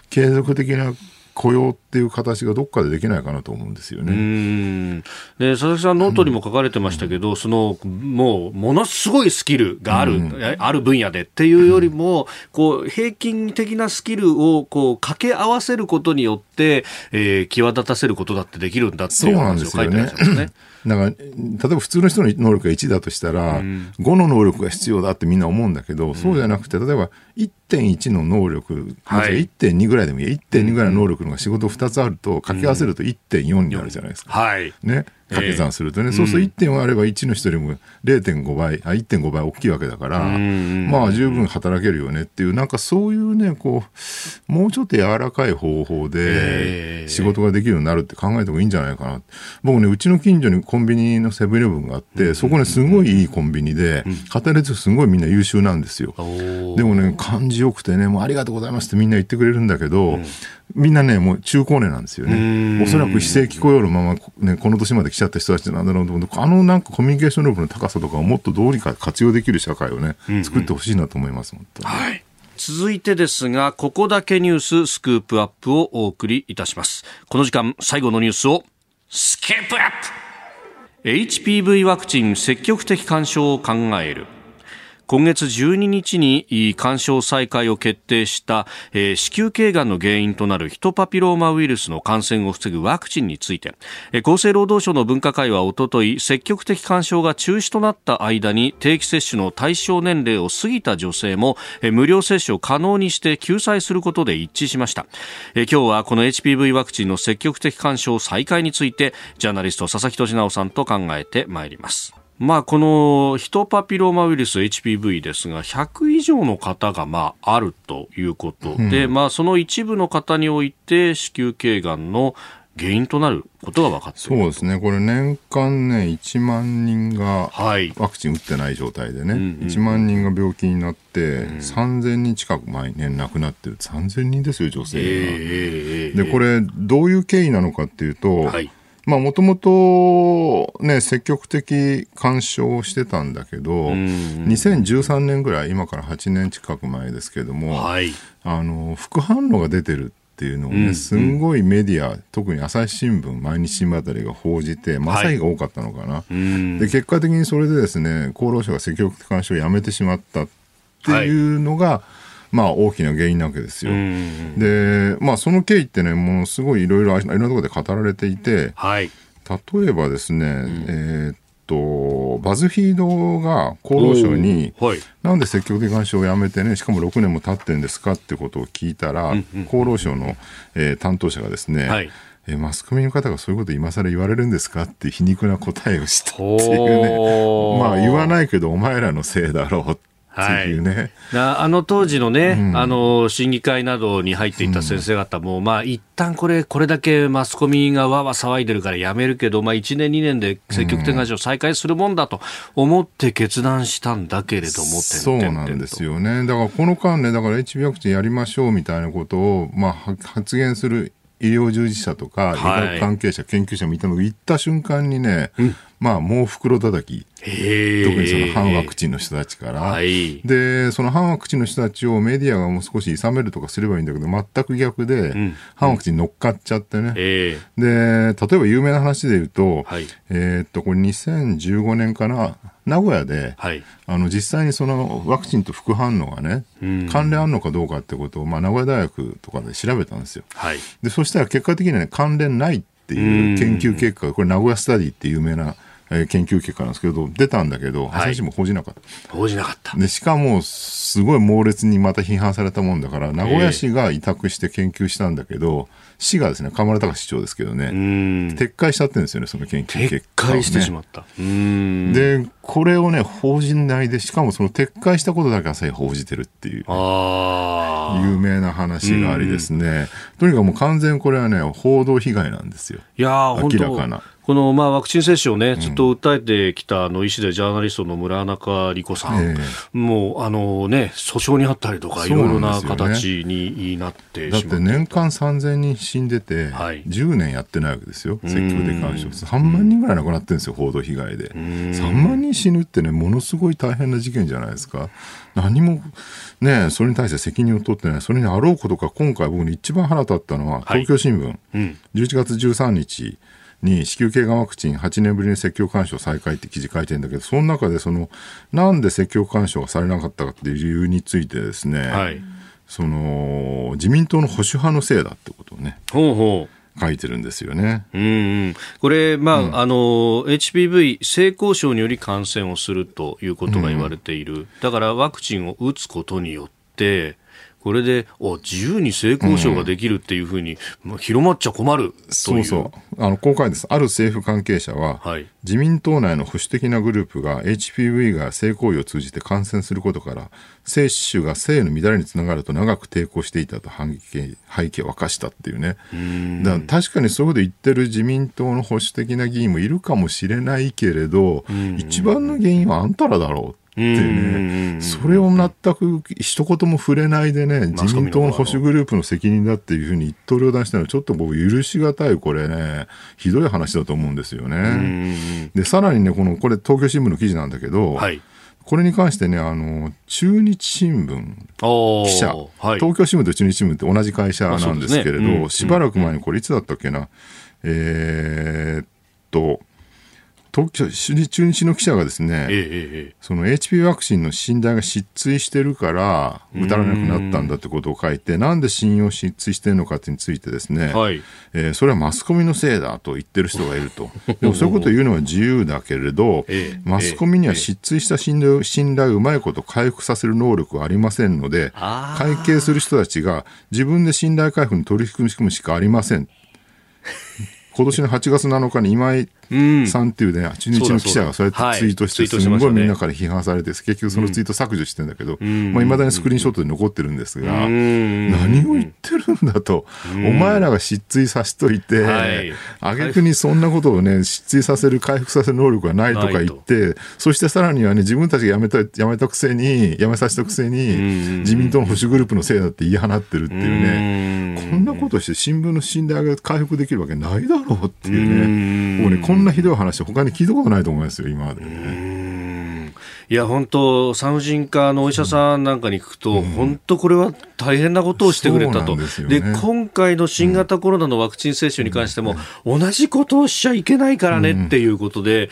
継続的な雇用っていう形がどっかでできないかなと思うんですよね。で佐々木さん、ノートにも書かれてましたけど、うん、そのもうものすごいスキルがある、うん、ある分野でっていうよりも、こう平均的なスキルをこう掛け合わせることによって、えー、際立たせることだってできるんだっていう話を書いてらっしゃいますね。だから例えば普通の人の能力が1だとしたら、うん、5の能力が必要だってみんな思うんだけど、そうじゃなくて例えば1.1の能力、はい、1.2ぐらいでもいい。1.2ぐらいの能力のが仕事2つあると掛け合わせると1.4になるじゃないですか。はい、ね掛け算するとね、えー、そうすると1点あれば1の人よりも0.5倍あ1.5倍大きいわけだから、まあ十分働けるよねっていうなんかそういうねこうもうちょっと柔らかい方法で仕事ができるようになるって考えた方がいいんじゃないかな。僕ねうちの近所にコンビニのセブンイレブンがあって、そこねすごいいいコンビニで、働いてるすごいみんな優秀なんですよ。でもね感じよくてねもうありがとうございますってみんな言ってくれるんだけど、みんなね、もう中高年なんですよね。おそらく非正規雇用のまま、ね、この年まで来ちゃった人たちなんだろうと思うあのなんかコミュニケーション力の高さとかをもっとどうにか活用できる社会をね、作ってほしいなと思います、本当に。はい。続いてですが、ここだけニューススクープアップをお送りいたします。この時間、最後のニュースを、スキープアップ !HPV ワクチン積極的干渉を考える。今月12日に干渉再開を決定した、えー、子宮頸がんの原因となるヒトパピローマウイルスの感染を防ぐワクチンについて、えー、厚生労働省の分科会はおととい積極的干渉が中止となった間に定期接種の対象年齢を過ぎた女性も、えー、無料接種を可能にして救済することで一致しました、えー、今日はこの HPV ワクチンの積極的干渉再開についてジャーナリスト佐々木俊直さんと考えてまいります。まあ、このヒトパピローマウイルス HPV ですが100以上の方がまああるということで、うん、まあ、その一部の方において子宮頸がんの原因となることが分かってそうですね、これ、年間ね、1万人がワクチン打ってない状態でね、はい、1万人が病気になって、うん、3000人近く毎年亡くなってる、3000人ですよ、女性が。えー、で、これ、どういう経緯なのかっていうと、はいまあ、もともとね、積極的干渉してたんだけど、2013年ぐらい、今から8年近く前ですけれども、はい、あの、副反応が出てるっていうのをね、すんごいメディア、特に朝日新聞、毎日新聞あたりが報じて、まさにが多かったのかな、はい、で、結果的にそれでですね、厚労省が積極的干渉をやめてしまったっていうのが、はいまあ、大きな原因なわけですよ。で、まあ、その経緯ってね、ものすごいいろいろ、いろんなところで語られていて、はい、例えばですね、うん、えー、っと、バズフィードが厚労省に、はい。なんで積極的監視をやめてね、しかも6年も経ってんですかってことを聞いたら、厚労省の、えー担当者がですね、はいえーマスコミの方がそういうこと今更言われるんですかって皮肉な答えをしたっていうね。まあ言わないけどお前らのせいだろうっていうね。なあの当時のね、あの審議会などに入っていた先生方も、まあ一旦これ、これだけマスコミがわわ騒いでるからやめるけど、まあ1年、2年で積極的なを再開するもんだと思って決断したんだけれども、そうなんですよ。よね。だからこの間ね、だから HB ワクチンやりましょうみたいなことを、まあ、は発言する医療従事者とか、医はい学関係者、研究者もいたのが、言った瞬間にね、まあ、もう袋叩き、へ特にその反ワクチチンの人たちから、はい。で、その反ワクチンの人たちをメディアがもう少し諌めるとかすればいいんだけど、全く逆で、ん反ワクチン乗っかっちゃってね。えで、例えば有名な話で言うと、はいえーっと、これ2015年かな、名古屋で、はい。あの実際にそのワクチンと副反応がね、うん関連あるのかどうかってことを、まあ、名古屋大学とかで調べたんですよ。はい。でそしたら結果的には、ね、関連ないっていう研究結果が、これ、名古屋スタディっていう有名な、えー研究結果なんですけど、出たんだけど、はい朝日新聞報じなかった。報じなかった。でしかも、すごい猛烈にまた批判されたもんだから、名古屋市が委託して研究したんだけど、市がですね、河村隆市長ですけどね、うん。撤回しちゃってるんですよね、その研究撤結果をね、回してしまった。うん。で、これをね、報じないで、しかもその撤回したことだけ朝日報じてるっていう。有名な話がありですね、とにかくもう完全これはね、報道被害なんですよ。いや明らかなこの、まあ、ワクチン接種をね、ずっと訴えてきた、あの、医師でジャーナリストの村中理子さん、えもう、あのね、訴訟にあったりとか、いろいろな形になってだっしまって年間3000人死んでて、はい。10年やってないわけですよ、積極的干渉。3万人ぐらい亡くなってるんですよ、報道被害で。3万人死ぬってね、ものすごい大変な事件じゃないですか。何も、ね、それに対して責任を取ってない。それにあろうことか、今回僕に一番腹立ったのは、はい。東京新聞、うん。11月13日に子宮頸がんワクチン8年ぶりに積極干渉再開って記事書いてるんだけど、その中でその、なんで積極干渉がされなかったかっていう理由についてですね、はい。その、自民党の保守派のせいだってことをね、ほうほう。書いてるんですよね。うんうん、これ、まああの HPV 性交渉により感染をするということが言われている、だからワクチンを打つことによって、これでお自由に性交渉ができるっていうふうに、まあ広まっちゃ困る。そうそう。あの、公開です。ある政府関係者は、はい自民党内の保守的なグループが HPV が性行為を通じて感染することから、接種が性の乱れにつながると長く抵抗していたと反撃背景を明かしたっていうね。だから確かにそういうこと言ってる自民党の保守的な議員もいるかもしれないけれど、一番の原因はあんたらだろうっていうね。それを全く一言も触れないでね、自民党の保守グループの責任だっていうふうに一刀両断したのはちょっと僕許しがたいこれね、ひどい話だと思うんですよね。で、さらにね、この、これ東京新聞の記事なんだけど、はい。これに関してね、あの、中日新聞記者、はい。東京新聞と中日新聞って同じ会社なんですけれど、ねうんしばらく前にこれいつだったっけな、えーっと、東京、中日の記者がですね、ええええその HP ワクチンの信頼が失墜してるから、打たれなくなったんだってことを書いて、なんで信用失墜してるのかについてですね、はい。えーそれはマスコミのせいだと言ってる人がいると。でもそういうことを言うのは自由だけれどええ、マスコミには失墜した信頼信頼をうまいこと回復させる能力はありませんので、会計する人たちが自分で信頼回復に取り組むしかありません。今年の8月7日に今井うん。さんっていうね、中日の記者がそうやってツイートして、すごいみんなから批判されて、結局そのツイート削除してんだけど、まあ、未だにスクリーンショットで残ってるんですが、ん。何を言ってるんだと、お前らが失墜させといて、はい。挙句にそんなことをね、失墜させる、回復させる能力がないとか言って、そしてさらにはね、自分たちが辞めた、辞めたくせに、辞めさせたくせに、自民党の保守グループのせいだって言い放ってるっていうね、こんなことして新聞の信頼が回復できるわけないだろうっていうね、もうね、こんなひどい話他に聞いたことないと思いますよ、今までね。いや本当産婦人科のお医者さんなんかに聞くと、うん、本当これは大変なことをしてくれたと。で、ね、今回の新型コロナのワクチン接種に関しても、同じことをしちゃいけないからねっていうことで、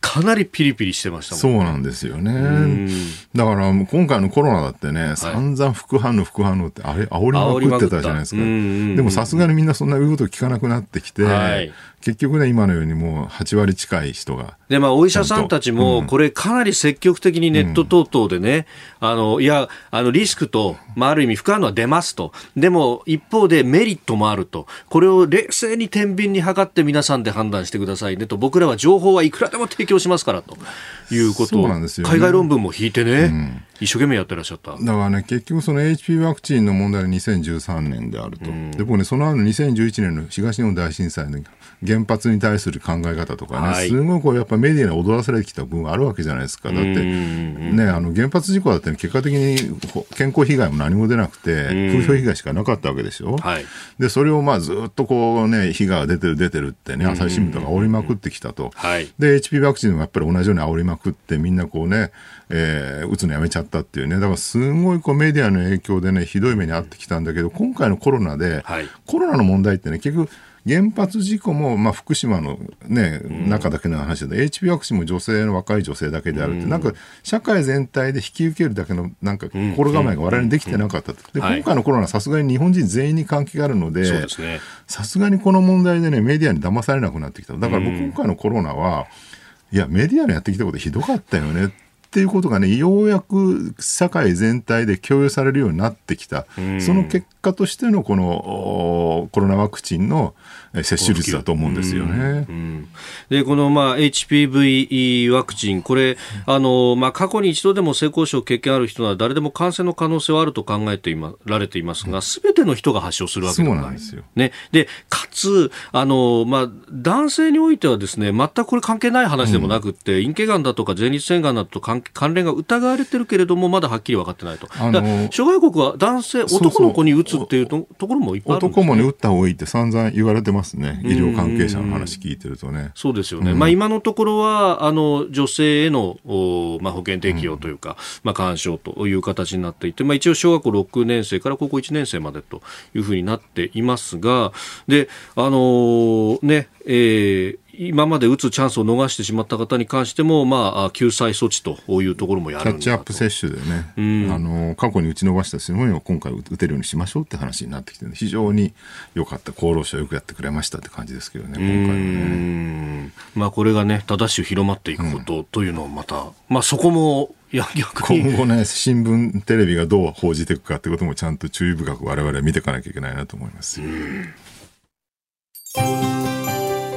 かなりピリピリしてましたもん、ね、そうなんですよね。だから今回のコロナだってね、散々副反応、副反応ってあれ煽りまくってたじゃないですか。でもさすがにみんなそんな言うこと聞かなくなってきて、はい、結局ね、今のようにもう8割近い人が。で、まあ、お医者さんたちも、これかなり積極的にネット等々でね、うん、あの、いや、あの、リスクと、まあ、ある意味、副反応は出ますと。でも、一方でメリットもあると。これを冷静に天秤に測って皆さんで判断してくださいねと。僕らは情報はいくらでも提供しますからということを、ね、海外論文も引いてね、うん、一生懸命やってらっしゃった。だからね、結局その HP ワクチンの問題は2013年であると。うん、で、僕ね、その後2011年の東日本大震災の原発に対する考え方とかね、はい、すごいこうやっぱメディアに踊らされてきた部分あるわけじゃないですか。だって、ね、あの原発事故だって、結果的に健康被害も何も出なくて、風評被害しかなかったわけでしょ。はい、で、それをまあずっとこうね、被害が出てる出てるってね、朝日新聞とか煽りまくってきたと。はい、で、HP ワクチンもやっぱり同じように煽りまくって、みんなこうね、えー、打つのやめちゃったっていうね、だからすごいこうメディアの影響でね、ひどい目に遭ってきたんだけど、今回のコロナで、はい、コロナの問題ってね、結局、原発事故も、まあ、福島の、ね、中だけの話で、うん、HP ワクチンも女性の若い女性だけであるって、うん、なんか社会全体で引き受けるだけのなんか心構えが我々にできてなかったと、で今回のコロナ、さすがに日本人全員に関係があるので、さすがにこの問題で、ね、メディアに騙されなくなってきた、だから僕、今回のコロナは、いや、メディアのやってきたことひどかったよね。っていうことがね、ようやく社会全体で共有されるようになってきた、その結果としてのこのコロナワクチンの接種率だと思うんですよね。うんうん、でこの、まあ、HPV ワクチン、これ、あのまあ、過去に一度でも性交渉経験ある人は誰でも感染の可能性はあると考えて今られていますが、すべての人が発症するわけではない。ですよね、でかつあの、まあ、男性においてはですね全くこれ関係ない話でもなくて、うん、陰茎がんだとか前立腺がんだと関連が疑われてるけれども、まだはっきり分かってないと。あの諸外国は男性、男の子に打つっていうところもいっぱいあるんです、ね、男もね、打った方がいいって散々言われてますますね、医療関係者の話聞いてるとね。そうですよね、うん、まあ、今のところはあの女性へのまあ、保険適用というか、うん、まあ、干渉という形になっていて、まあ、一応、小学校6年生から高校1年生までというふうになっていますが、であのー、ねえー今まで打つチャンスを逃してしまった方に関しても、まあ、救済措置というところもやるキャッチアップ接種でね、うん、あの過去に打ち伸ばしたすごいを今回打てるようにしましょうって話になってきて、ね、非常に良かった、厚労省よくやってくれましたって感じですけどね、今回はね。まあ、これがね、正しく広まっていくことというのをまた、うん、まあ、そこも今後ね、新聞、テレビがどう報じていくかってこともちゃんと注意深く我々は見ていかなきゃいけないなと思います。